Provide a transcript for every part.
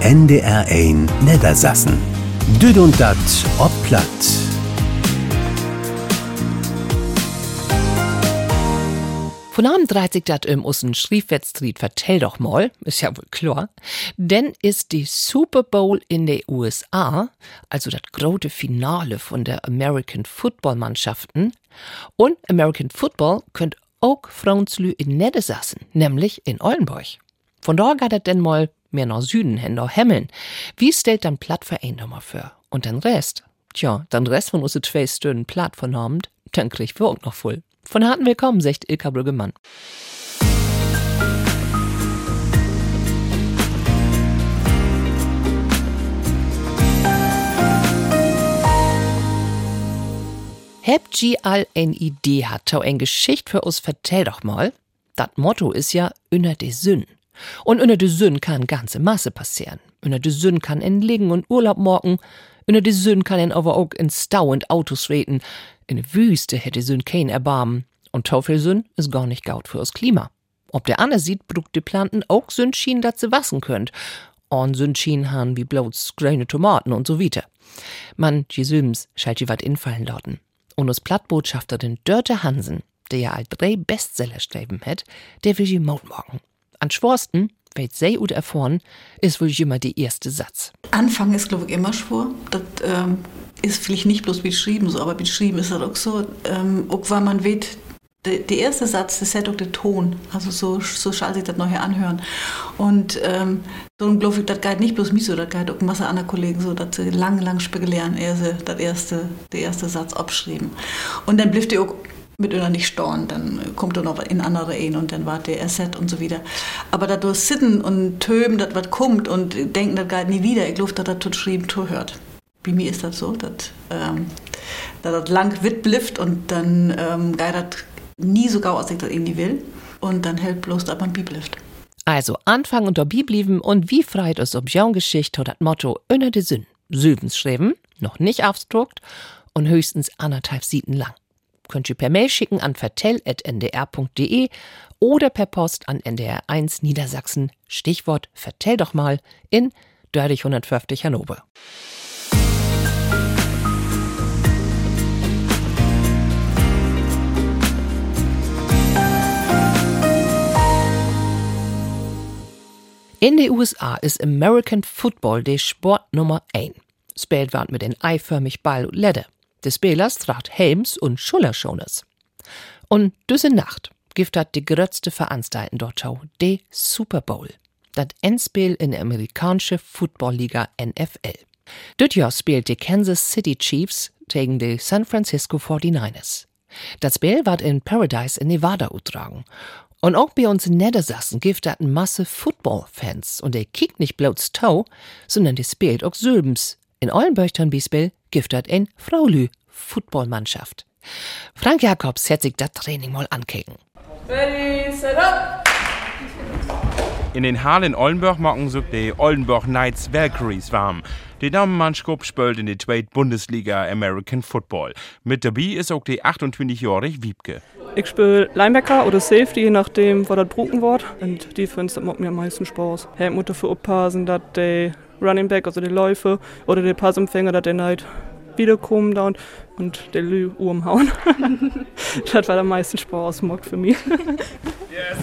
NDR 1 Niedersassen. Düd und dat ob platt. Von Abend dreht sich dat im Ussen Schriefwettstreet vertell doch mal, ist ja wohl klar. Denn ist die Super Bowl in den USA, also das große Finale von der American Football Mannschaften. Und American Football könnt auch Frauenslü in Niedersassen, nämlich in Oldenburg. Von da geht das denn mal mehr nach Süden hin, nach Hemmeln. Wie stellt dann Platt für ein nochmal für? Und den Rest? Tja, den Rest von unsere zwei Stunden Platt von Abend, dann krieg wir auch noch voll. Von harten Willkommen, sagt Ilka Brüggemann. Habt ihr all eine Idee hat, tau ein Geschicht für uns vertell doch mal? Dat Motto ist ja unter de Sünn. Und unter de Sünn kann ganze Masse passieren. Unter de Sünn kann en liegen und Urlaub morgen. Unter de Sünn kann en aber auch in Stau und Autos reden. In de Wüste hätte Sünn kein Erbarmen. Und Taufelsünn ist gar nicht gaut fürs Klima. Ob der Anne sieht, brugt die Planten auch Sündschien, dat sie wassen könnt. Und Sündschien han wie bloß grüne Tomaten und so weiter. Man, die Süms, schalt die wat infallen lauten. Und uns Plattbotschafter den Dörte Hansen, der ja all drei Bestseller schreiben hat, der will die Maut morgen. An Schworsten, weit sehr gut erfahren, ist wohl immer der erste Satz. Anfang ist, glaube ich, immer schwor. Das ähm, ist vielleicht nicht bloß beschrieben so, aber beschrieben ist das auch so. Ähm, auch weil man weht, der, der erste Satz, das hat auch den Ton. Also so, so schall sich das nachher anhören. Und ähm, so glaube ich, das geht nicht bloß mich so, das geht auch Masse anderer Kollegen so, dass sie lang, lang spekulieren, sie das erste, der erste Satz abschrieben. Und dann blieb die auch mit einer nicht storn, dann kommt er noch in andere Ehen und dann war der Asset und so wieder. Aber da durch Sitten und Töben, das was kommt und denken, das geht nie wieder, ich glaube, dass das tut schrieben, tut hört. Bei mir ist das so, dass ähm, das lang wit blifft und dann ähm, geht das nie so gau, als ich das irgendwie will. Und dann hält bloß, dass man blieft. Also Anfang und dabei und wie freit es ob Geschichte oder das Motto unter de Sinn. Südens schreiben, noch nicht aufgedruckt und höchstens anderthalb Seiten lang. Könnt ihr per Mail schicken an vertell.ndr.de oder per Post an NDR1 Niedersachsen. Stichwort Vertell doch mal in Dördig 150 Hannover. In den USA ist American Football der Sport Nummer 1. Spielt wird mit den eiförmig Ball und Leder. Des Spielers tracht Helms und Schulterschoners. Und diese Nacht gibt dat die grötzte Veranstaltung dort schau, de Super Bowl. Dat Endspiel in der amerikanische Footballliga NFL. Dort spielt die Kansas City Chiefs gegen die San Francisco 49ers. Das Spiel wird in Paradise in Nevada utragen und auch bei uns in Niedersassen gibt es Masse Football-Fans und der kickt nicht bloß Tau, sondern der spielt auch Sülbens. In Eulenböchtern Bispel gibt es ein Fraulü Footballmannschaft. Frank Jakobs hat sich das Training mal ankicken. Ready, set up! In den Hallen Oldenburg machen sich die Oldenburg Knights Valkyries warm. Die Damenmannschaft spielt in der zweiten Bundesliga American Football. Mit dabei ist auch die 28-jährige Wiebke. Ich spiele Linebacker oder Safety, je nachdem, was das bruken wird. Und Defense, das macht mir am meisten Spaß. Ich muss dafür aufpassen, dass der Running Back, also die Läufe oder der Passempfänger, dass der nicht wiederkommen und, und der Lü umhauen. das war am meisten Spaß macht für mich. yes.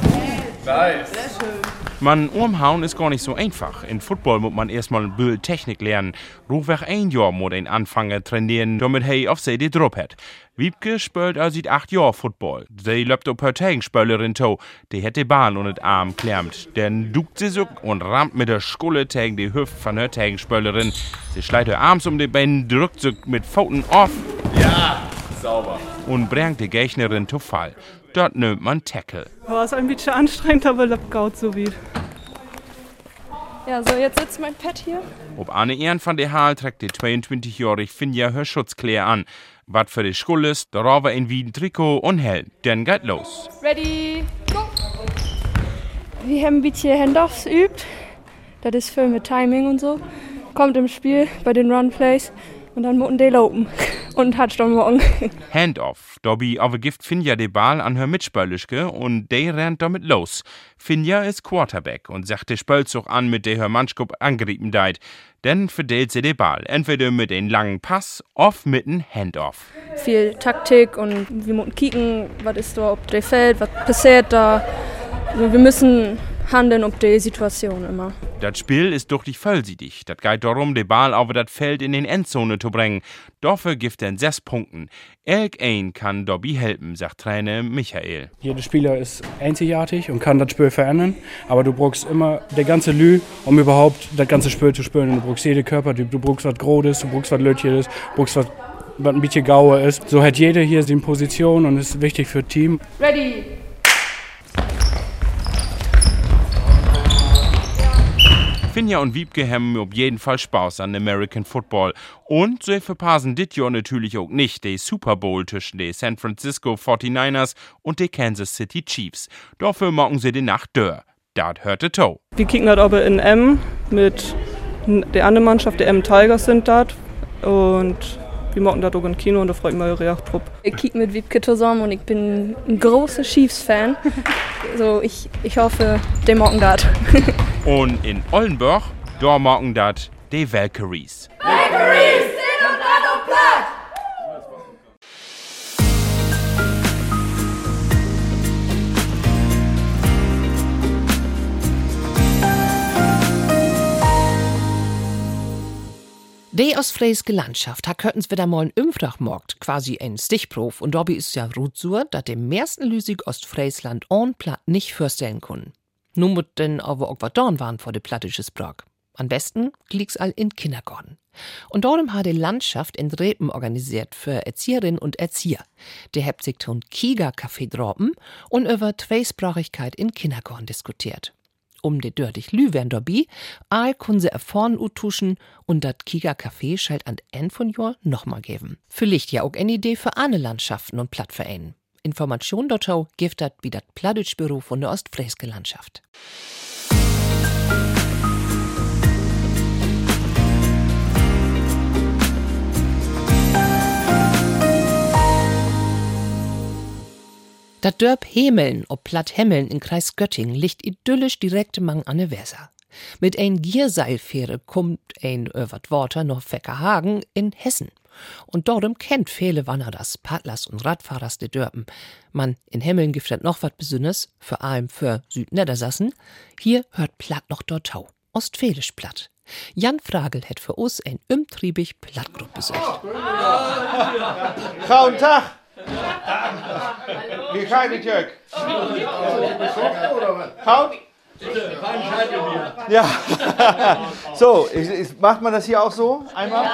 Nice. Sehr schön. Man umhauen ist gar nicht so einfach. In Football muss man erstmal ein Bild Technik lernen. Rufweg ein Jahr muss ein Anfänger trainieren, damit hey auf sie die Druck hat. Wiebke spielt also seit acht Jahren Football. Sie läuft auf her Tegenspielerin to. Die die Bahn und den Arm klemmt. Dann duckt sie sich und rammt mit der Skulle gegen die Hüfte von der Tegenspielerin. Sie schleicht ihr Arms um die Beine, drückt sich mit Pfoten auf. Ja, sauber. Und bringt die Gegnerin zu Fall. Dort nimmt man Tackle. War es ein bisschen anstrengend, aber läuft gaut so wie. Ja, so jetzt sitzt mein Pet hier. Ob Anne Ehren von der Hal trägt die 22-jährige Finja her Schutzkleer an. Was für die Schule ist, darauf ein Wien Trikot und Helm. Dann geht los. Ready, go! Wir haben ein bisschen Handoffs übt. Das ist viel mit Timing und so. Kommt im Spiel bei den Runplays und dann mutten die lopen. und Touchdown morgen. Handoff. Dobby aber gift Finja den Ball an her Mitspölischke und der rennt damit los. Finja ist Quarterback und sagt der Spölzug an, mit der her Manschkup angerieben deit. Dann verdeelt sie den Ball, entweder mit einem langen Pass, oft mit einem Handoff. Viel Taktik und wir müssen kicken, was ist da auf dem Feld, was passiert da. Also wir müssen handeln auf die Situation immer. Das Spiel ist durch die vollsiedig. Das geht darum, den Ball auf das Feld in den Endzone zu bringen. Dafür gibt er sechs Punkten. Elk ein kann Dobby helfen, sagt Trainer Michael. Jeder Spieler ist einzigartig und kann das Spiel verändern, aber du brauchst immer der ganze Lü, um überhaupt das ganze Spiel zu spielen. Du brauchst jede Körpertyp, du brauchst was Großes, du brauchst was Lötjes, du brauchst was was ein bisschen Gaue ist. So hat jeder hier seine Position und ist wichtig für das Team. Ready! Finja und Wiebke haben auf jeden Fall Spaß an American Football. Und sie verpassen dit Jahr natürlich auch nicht den Super Bowl zwischen den San Francisco 49ers und den Kansas City Chiefs. Dafür machen sie die Nacht dör. Dat hörte to. Wir kicken das aber in M mit der anderen Mannschaft, der M Tigers sind dort. Und wir machen das auch im Kino und da freut mich eure Trupp. Ich kicke mit Wiebke zusammen und ich bin ein großer Chiefs-Fan. so, ich, ich hoffe, der machen das. Und in Ollenburg, da machen dat die Valkyries. Valkyries Die ostfriesische Landschaft hat können's wieder mal ein Umfragmarkt, quasi ein Stichprof, und dabei ist ja so, dass dem meisten Lüsig Ostfriesland on platt nicht vorstellen können. Nun muss denn aber auch was dorn waren vor de plattisches Brag. Am besten liegt's all in Kindergarten. Und darum hat die Landschaft in Repen organisiert für Erzieherinnen und Erzieher. Der hebt sich ton Kiga-Café droppen und über Zweisprachigkeit in Kindergarten diskutiert. Um de dördig Lü werden dabei, all kun se erfahren utuschen und dat Kiga Café schalt an End von Jahr nochmal geben. Vielleicht ja auch eine Idee für andere Landschaften und Plattvereinen. Information dazu gibt dat wie dat Plattdeutschbüro von der Ostfrieske Landschaft. Dat Dörp Hemeln ob Platt Hemmeln in Kreis Göttingen liegt idyllisch direkt mang an der Weser. Mit ein Gierseilfähre kommt ein öwert Water nach Feckerhagen in Hessen. Und dortem kennt viele Wanderers, Paddlers und Radfahrers de Dörpen. Man in Hemmeln giftet noch wat Besünnes, vor allem für Südniedersassen. Hier hört Platt noch dort Tau. Ostfälisch Platt. Jan Fragel hat für uns ein umtriebig Plattgrupp besucht. Guten Tag! Wie geht es, Jörg? Kaut? Ja. so, macht man das hier auch so? Einmal?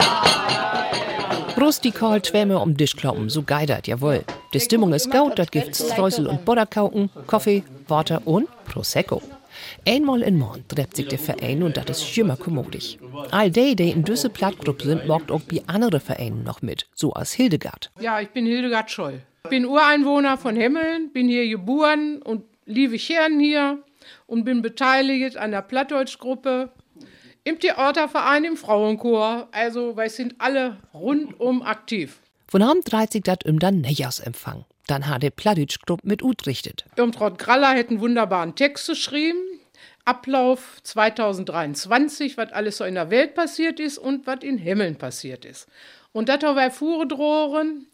Rustikal Schwämme um Tisch kloppen, so geidert, jawohl. Die Stimmung ist gut, dat gibt's Streusel und Butterkauken, Kaffee, Water und Prosecco. Einmal in Mond trefft sich der Verein und das ist immer kommodig. All die, die in diese Plattgruppe sind, macht auch bei anderen Vereinen noch mit, so als Hildegard. Ja, ich bin Hildegard Scholl. Ich bin Ureinwohner von Hemmeln, bin hier geboren und liebe Chern hier und bin beteiligt an der Plattdeutschgruppe im Theaterverein, im Frauenchor. Also, wir sind alle rundum aktiv. Von Abend dreht sich das um dann Neujahrsempfang. Dann hat die Plattdeutschgruppe mit utrichtet. Irmtraut Graller hätte einen wunderbaren Text geschrieben. Ablauf 2023, was alles so in der Welt passiert ist und was in Hemmeln passiert ist. Und das haben wir vorgedrohen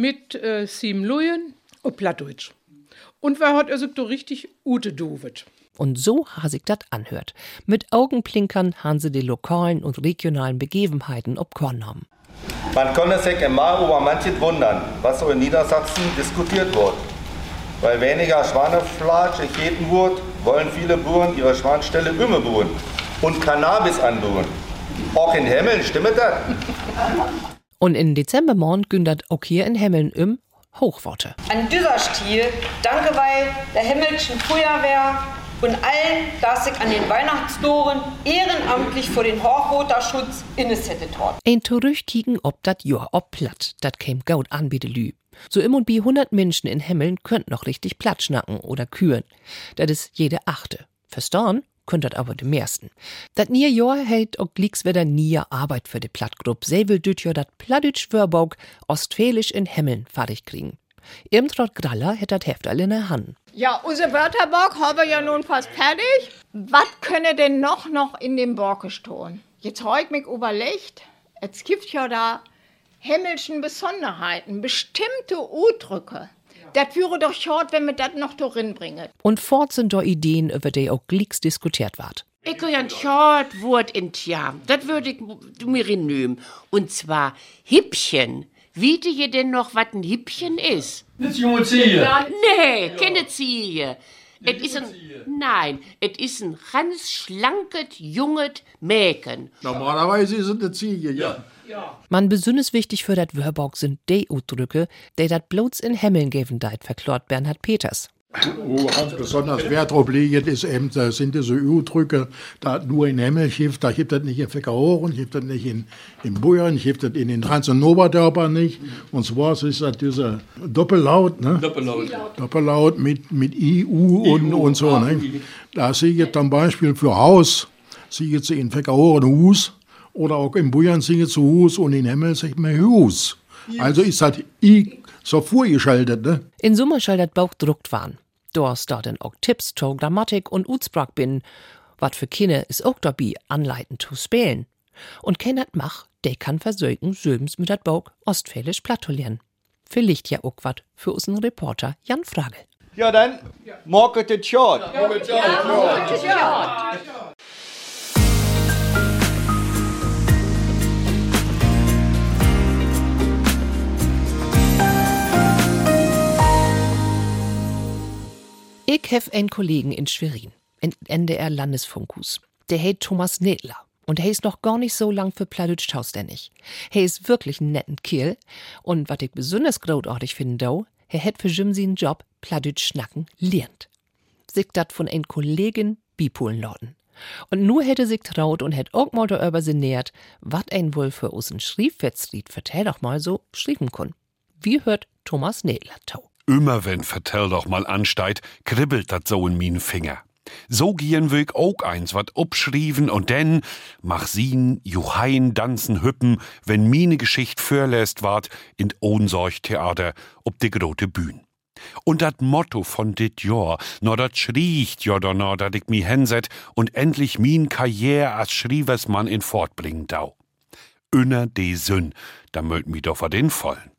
mit äh, sieben Lujen und Plattdeutsch. Und wer hat also so richtig Ute Duvet. Und so ha sich das anhört. Mit Augenblinkern haben sie die lokalen und regionalen Begebenheiten ob Korn haben. Man konnte sich immer über manches wundern, was so in Niedersachsen diskutiert wird. Weil weniger Schweinefleisch gegeten wird, wollen viele Bauern ihre Schwanstelle immer bauen und Cannabis anbauen. Auch in Hemmeln stimmt das? Und in Dezembermorgen gündert auch hier in Hemmeln im Hochworte. An dieser Stil danke bei der Himmelschen Feuerwehr und allen, dass sich an den Weihnachtstoren ehrenamtlich für den Hochwasserschutz innesettet hat. Ein Terüchtigen ob dat Jahr ob platt, dat käm gaut an bitte lü. So im und bi 100 Menschen in Hemmeln könnt noch richtig platt schnacken oder küren. Dat is jede achte. Verstorn dat aber de meisten. Dat nie Jahr hält auch wieder nie Arbeit für de Plattgrupp. Sie will ja dat Plattdeutsch Wörbauk ostfälisch in Hemmeln fertig kriegen. Irmtraut Graller hätt dat Heft alle in der Hand. Ja, unser Wörterbock haben wir ja nun fast fertig. Was könne denn noch noch in dem Borke stehen? Jetzt heut mich überlegt, es gibt ja da himmelschen Besonderheiten, bestimmte Udrücke. Das wäre doch short, wenn wir das noch darin bringen. Und fort sind da Ideen, über die auch glieks diskutiert ward. Ich kann ein short Wort in Tja, das würde ich mir nehmen. Und zwar Hippchen. Wiete ihr denn noch, was ein Hippchen ist? Eine junge Ziehe. Nee, keine Ziehe. Es ist ein, nein, es ist ein ganz schlankes, junges Mäken. Normalerweise ist es eine Ziege, ja. Man besonders wichtig für dat Wörbauk sind de Udrücke, die dat bloß in Hemmeln geben deit, verklort Bernhard Peters. Wo ganz besonders Wert drauf legen, ist eben, da sind diese Udrücke, da nur in Hemmel gibt, da gibt es nicht in Feckerhoren, gibt es nicht in, in Buyern, gibt es in den Trans- und Oberdörpern nicht. Und zwar ist das dieser Doppellaut, ne? Doppellaut. Doppellaut mit, mit I, U und, und so, ne? Da sehe ich zum Beispiel für Haus, sehe ich in Feckerhoren Hus, oder auch in Buyern singe zu Hus und in Hemmel sagt man Hus. Also ist das I so vorgeschaltet, ne? In Summe dat Bauch druckt waren. Dors dort in auch Tipps to Grammatik und Utsprach bin. Wat für Kinder ist auch dabei anleitend zu spielen. Und kein dat mach, der kann versögen Söbens mit dat Bauch ostfälisch platulieren. Vielleicht ja auch wat für unseren Reporter Jan Frage. Ja, dann, morgen den Short. Ich hef einen Kollegen in Schwerin, in NDR Landesfunkhus. Der heißt Thomas Nedler. Und er ist noch gar nicht so lang für Plattdeutsch tauständig. Er ist wirklich ein netten Kiel. Und was ich besonders großartig finde, er hat für Jim seinen Job Plattdeutsch schnacken lernt. Sich dat von ein Kollegin bipolen lauten. Und nur hätte sich traut und hätt auch mal darüber sinniert, wat ein wohl für usen Schriefwetzlied vertell doch mal so schrieben kun. Wie hört Thomas Nedler tau? Immer wenn vertell doch mal ansteit, kribbelt dat so in min Finger. So gehen wir auch eins wat obschrieben und denn mach sien, Juhain dansen hüppen, wenn mine Geschicht vorlässt ward in Ohnsorgtheater ob de grote Bühn. Und dat Motto von dit Jahr, no dat schriecht ja da dat ich mi henset und endlich min Karriere als Schrieversmann in fortbringen dau. Unner de Sünn, da mölt mi doch vor den vollen.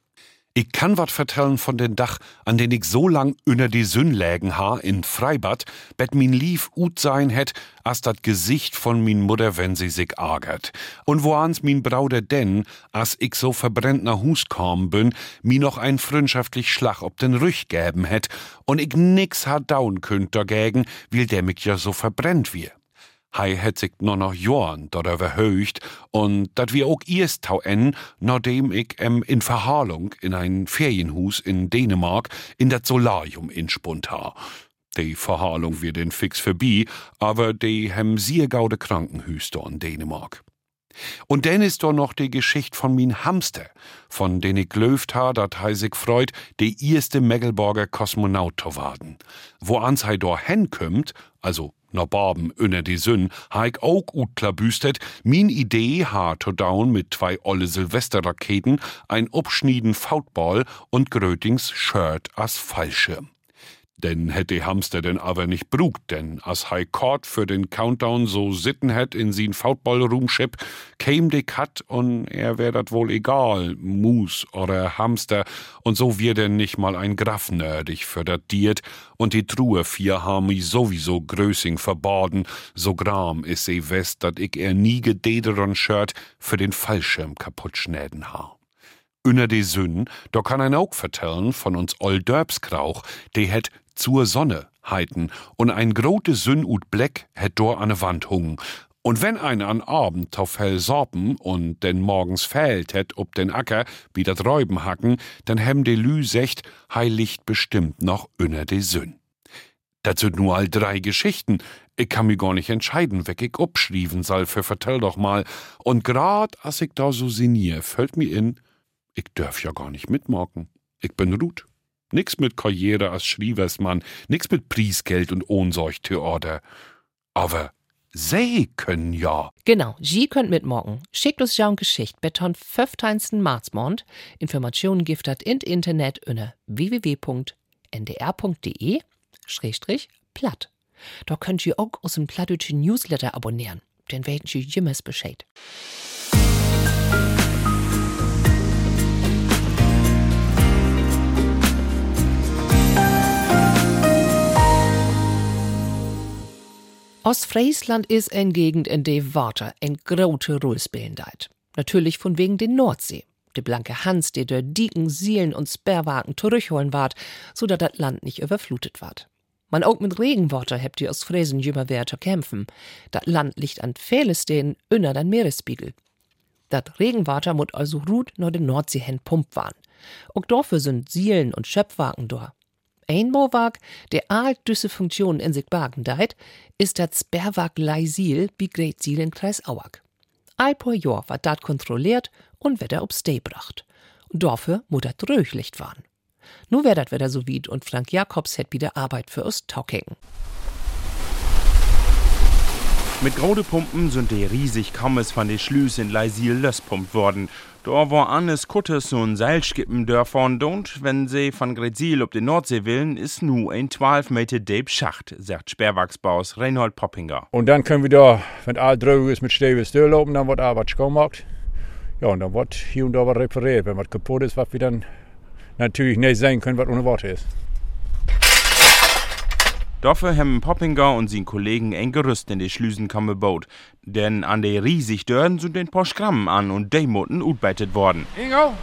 Ich kann wat vertellen von den Dach, an den ich so lang unter die Sünn lägen ha in Freibad, bet min lief ut sein hätt, as dat Gesicht von min Mutter, wenn sie sich ärgert. Und woans min Braude denn, as ich so verbrennt nach Hus kommen bin, mi noch ein freundschaftlich Schlag ob den Rüch gäben hätt und ich nix hat daun könnt dagegen, weil der mich ja so verbrennt wir. Hei het sich no noch Jorn darüber höcht und dat wir auch erst tau en, nachdem ich em in Verhalung in ein Ferienhus in Dänemark in dat Solarium inspund ha. Die Verhalung wird den fix vorbei, aber die hem sehr gaude Krankenhüster in Dänemark. Und denn ist doch noch die Geschichte von min Hamster, von den ich glöft ha, dat hei sich freut, die erste Megelborger Kosmonaut zu werden. Wo ans hei dor henkümmt, also na Barben unner die Sünn, ha ich auch gut klabüstet, min Idee ha to down mit zwei olle Silvesterraketen, ein Obschnieden Fautball und Grötings Shirt as Fallschirm. Denn hätte Hamster denn aber nicht brugt, denn as High Court für den Countdown so sitten hätt in sin Foutball-Roomship, käm de Kat und er wär dat wohl egal, Mus oder Hamster, und so wir denn nicht mal ein Graf nördig für dat Diet, und die Truhe vier haben mi sowieso größing verbaden, so gram is se west, dat ich er nie gedederon-Shirt für den Fallschirm kaputt schnäden ha. Unner de Sünn, da kann ein auch vertellen von uns Oldörbskrauch, de het zur Sonne heiten und ein grote Sünn ut Bleck het dor an ne Wand hungen. Und wenn einer an Abend auf hell sorpen und denn morgens fällt het ob den Acker, wie dat Räuben hacken, dann hem de Lü secht, heilicht bestimmt noch unner de Sünn. Dat sind nur all drei Geschichten. Ich kann mi gar nicht entscheiden, weg ich obschrieven soll, für vertell doch mal. Und grad as ich da so sinnier, fällt mir in, ich dörf ja gar nicht mitmachen. Ich bin Ruth. Nix mit Karriere als Schrieversmann, nix mit Priesgeld und Ohnsorgtheater. Aber sie können ja. Genau, Sie könnt mitmachen. Schickt uns ja eine Geschichte beton 15. Marzmond. Informationen giftet in Internet unter www.ndr.de schrägstrich platt. Da könnt ihr auch aus dem plattdeutschen Newsletter abonnieren. Den werden Sie jemals Bescheid. Ostfriesland ist eine Gegend, in der Water ein spielen deit. Natürlich von wegen den Nordsee. De blanke Hans, der der Dieken, Sielen und Sperrwagen zurückholen ward, so dat das Land nicht überflutet ward. Man auch mit Regenwater hebt die Ostfriesen jümmer wer zu kämpfen. Dat Land liegt an Fehlestehen inner den Meeresspiegel. Dat Regenwater muss also ruht nur den Nordsee hin pumpt waren. Auch dafür sind Sielen und Schöpfwagen da. Ein Bauwerk, der all düsse Funktionen in sich bergen deit, ist das Sperrwerk Leisil Greatsil in Kreis Auag. All paar Jahr wird dat kontrolliert und wird er ob's Day bracht. Und dafür muss dat Röchlicht waren. Nu wär dat wieder so weit und Frank Jakobs hätt wieder Arbeit für uns Taukecken. Mit grode Pumpen sind die riesig Kammes von de Schlüs in Leisil löspumpt worden. Da war Annes Kuttes und Seilskippen dörfern und wenn sie von Gretzil ob die Nordsee willen, ist nu ein 12 Meter deep Schacht, sagt Sperrwachsbaus Reinhold Poppinger. Und dann können wir da, wenn all drüber ist mit Stäbe durchlaufen, dann wird Arbeit gemacht. Ja, und dann wird hier und da was repariert. Wenn was kaputt ist, was wir dann natürlich nicht sehen können, was ohne Worte ist. Dafür haben Poppinger und sein Kollegen ein Gerüst in die Schlüsenkammer gebaut. Denn an der riesig Dörren sind ein paar Schrammen an und die mussten utbeitet worden. Ingo,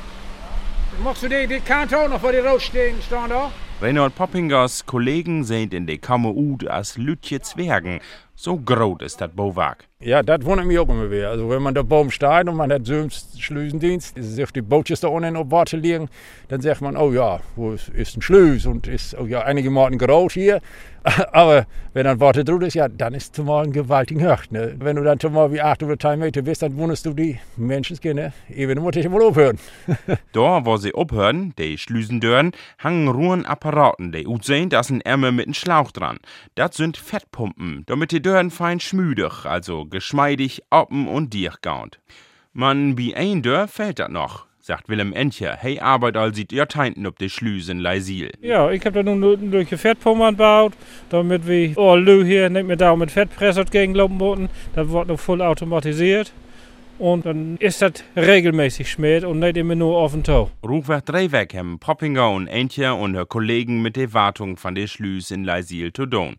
machst du die, die Kante auch noch vor die rausstehen, stehen da? Reinhold Poppingers Kollegen sind in der Kammer ut als Lütje Zwergen. So groß ist das Bauwerk. Ja, das wundert mich auch immer wieder. Also wenn man da Baum steht und man hat so einen Schlüsendienst, sich die Bootjes da unten auf Warte liegen, dann sagt man, oh ja, wo ist, ist ein Schlüs und ist oh ja, einige Morgen groß hier. Aber wenn dann Warte drüber ist, ja, dann ist zumal ein gewaltigen Höcht. Ne? Wenn du dann zumal wie 8 oder 10 Meter bist, dann wunderst du die Menschenskinder. Eben muss ich mal aufhören. da, wo sie aufhören, die Schlüsendörren, hangen ruhen Apparaten, die aussehen, da ist ein Ärmel mit einem Schlauch dran. Das sind Fettpumpen, damit die Dörren fein schmüdig, also geschmeidig, oppen und dichtgaunt. Man, wie ein Dörr fällt das noch, sagt Willem Entje. Hey, arbeit all sieht ihr Teinten ob die Schlüse in Leisil. Ja, ich hab da nun durch die Fettpumpe gebaut, damit wir, oh, Lü hier, nicht mehr da mit Fettpresser gegenlaufen wollten. Das wird noch voll automatisiert. Und dann ist das regelmäßig schmiert und nicht immer nur auf den Tau. Rufweg Drehweg haben Poppinger und Entje und ihre Kollegen mit der Wartung von der Schlüs in Leisil zu tun.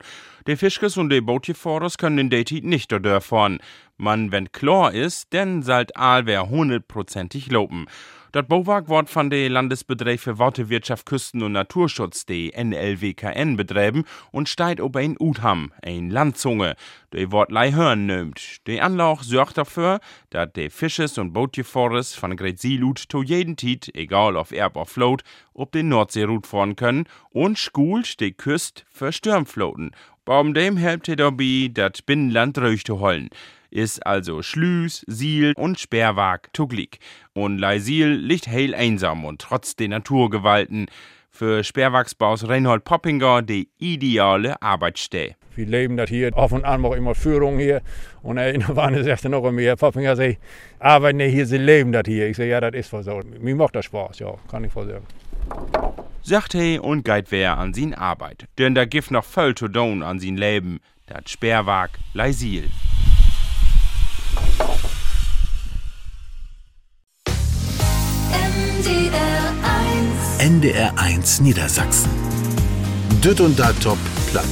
Die Fischkes und die Bootgefahrers können in der Zeit nicht fahren. Man, wenn klar ist, dann sollt allwer hundertprozentig loben. Das Bauwerk wird von der Landesbetrieb für Wortewirtschaft, Küsten und Naturschutz, die NLWKN, betreiben und steht ob ein Utham, ein Landzunge, die Wort hören nimmt. Die Anlage sorgt dafür, dass die Fisches und Bootgefahrers von Great Sealut zu jeden Tit, egal auf Erb oder Float, ob den Nordseerut fahren können und schult die Küste für Sturmfloten. Warum dem helpt dabei, das Binnenland ruhig zu holen ist also Schlüs, Siel und Sperrwag tuglig. Und Leisil liegt heil einsam und trotz der Naturgewalten. Für Sperrwachsbaus Reinhold Poppinger die ideale Arbeitsstelle. Wir leben das hier. Auf und an auch immer Führung hier. Und er war sagte noch immer, Herr Poppinger sagt, arbeiten hier, sie leben das hier. Ich sage, ja, das ist wohl so. Mir macht das Spaß, ja, kann ich wohl sagen. Sagt he und geit wer an sin Arbeit. Denn da gibt noch voll zu tun an sin Leben. Dat Sperrwag Leisil. NDR 1 Niedersachsen. Düt und da top platt.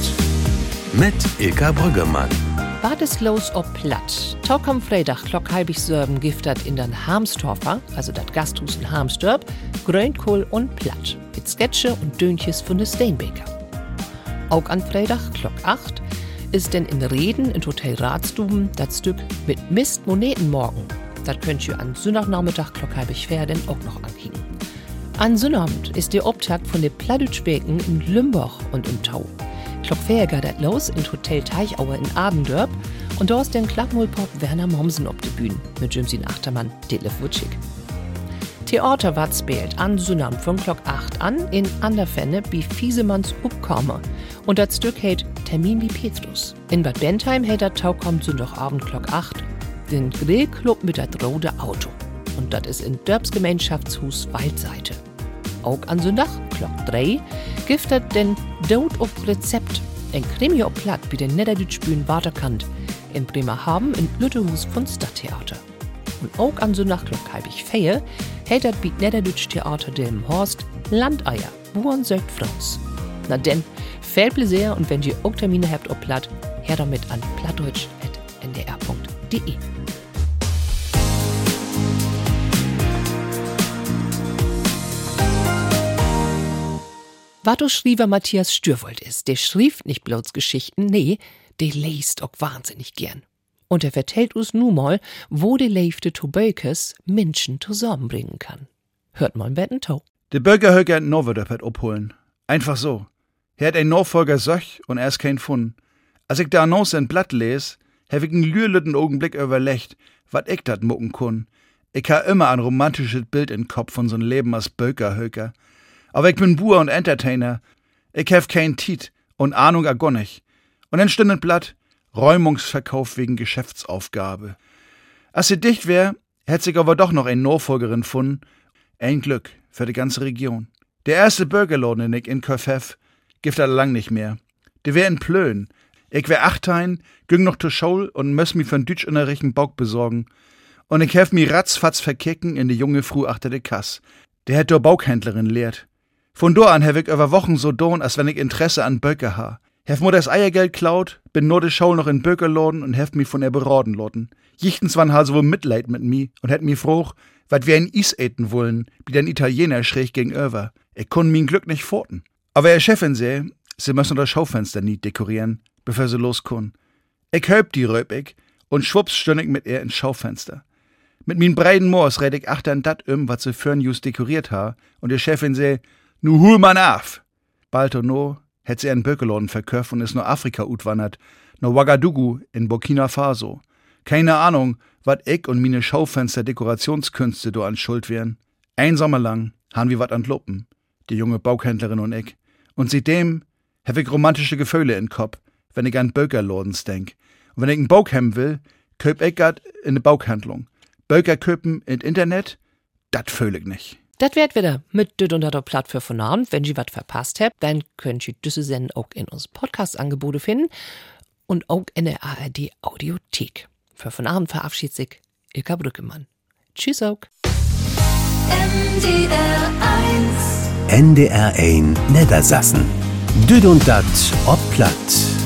Mit Ilka Brüggemann. Badeslos ob platt. Talk am Freitag klock halbig Sörben giftet in den Harmstorfer, also das Gasthus in Harmsdorp, Grönkohl und Platt. Mit Sketche und Dönches von der Steinbaker. Auch an Freitag klock 8 ist denn in Reden in Hotel Ratstuben das Stück mit Mist Moneten morgen. Das könnt ihr an Sonntagnachmittag klock halbig denn auch noch ankicken. An Sonnabend ist der Obtag von der Plattdütschbecken in Lümbach und im Tau. Geht das los in Hotel Teichauer in Abendörp und da ist der Klappmulpop Werner Mommsen auf der Bühne mit Jimsin Achtermann, Detlef Wutschig. Theater wat spielt an Sonnabend von Klock 8 an in Anderfenne wie Fiesemanns Upkammer Und das Stück hält Termin wie Petrus. In Bad Bentheim hält das Tau kommt Sonntagabend Glock 8 den Grillclub mit das rote Auto. Und das ist in Dörbs Gemeinschaftshus Waldseite. Auch an Sonntag, Glock 3, giftet den Dot auf Rezept. Ein Krimi auf Platt wie den Niederdütschbühnen Waterkant in Bremerhaven in Lüttehus von. Und auch an Sonntag Glock halbig Feie hält das Beat Niederdütsch Theater dem Horst Landeier, Buren sögt Franz. Na denn, viel Plaisir und wenn ihr auch Termine habt auf Platt, her damit an plattdeutsch.ndr.de. Watto Schriever Matthias Stürwold ist, der schrieb nicht bloß Geschichten, nee, der liest auch wahnsinnig gern. Und er vertellt uns nun mal, wo der leifte Tobökes Menschen zusammenbringen kann. Hört mal ein Tau. Der Bürger hört gern Norwedöppert abholen. Einfach so. Er hat ein Nachfolger Söch und er ist kein Fun. Als ich da Annonce in Blatt les, hab ich einen lührlütten Augenblick überlegt, wat ich dat mucken kun. Ich ha immer ein romantisches Bild in Kopf von so'n Leben als Bökerhöker. Aber ich bin Buhr und Entertainer. Ich hef kein Tiet und Ahnung a nicht. Und dann stündet Blatt Räumungsverkauf wegen Geschäftsaufgabe. Als sie dicht wär, hätt sich aber doch noch ein Nachfolgerin gefunden. Ein Glück für die ganze Region. Der erste Burgerladen in in Köfef gibt er lang nicht mehr. Der wär in Plön. Ich wär achtein, güng noch zur Schule und möss mi von Deutschunterrichten Bock besorgen. Und ich hef mi ratzfatz verkicken in die junge Früh achter de Kass. Der hätt der Baughändlerin lehrt. Von do an ich über Wochen so don, als wenn ich Interesse an Böcke ha. Hef mir das Eiergeld klaut, bin nur de Schau noch in Böckerladen und hef mi von er beraten loten. Jichtens wann halt so Mitleid mit mi und hätt mi froh, wat wir ein Is eten wollen, wie den Italiener schräg gegenüber. Ich kon min Glück nicht forten. Aber er Chefin seh, sie müssen das Schaufenster nie dekorieren, bevor sie los kun. Ich höb die Röpig und schwupps stünn ich mit ihr ins Schaufenster. Mit min breiten Moors red ich achtern dat um, wat sie für'n just dekoriert ha, und ihr Chefin seh, nu hul man af. Bald und no hätt sie einen Böckeloden verköpft und ist nur Afrika utwandert, no Ouagadougou in Burkina Faso. Keine Ahnung, wat ich und mine Schaufenster-Dekorationskünste do an Schuld wären. Ein Sommer lang han wir wat an Luppen, die junge Baughändlerin und ich. Und seitdem hab ich romantische Gefühle in Kopf, wenn ich an Böckerlodens denk. Und wenn ich einen Bauch haben will, köp ich grad in ne Bauchhandlung. Böker köpen in Internet, dat fühl ich nicht. Das wird wieder mit Düt und der von Abend. Wenn ihr was verpasst habt, dann könnt ihr diese Sendung auch in uns Podcast-Angebote finden und auch in der ARD Audiothek. Für von Abend verabschiedet sich Ilka Brückemann. Tschüss auch. NDR 1 NDR 1 Niedersassen. Düt und dat ob Platt.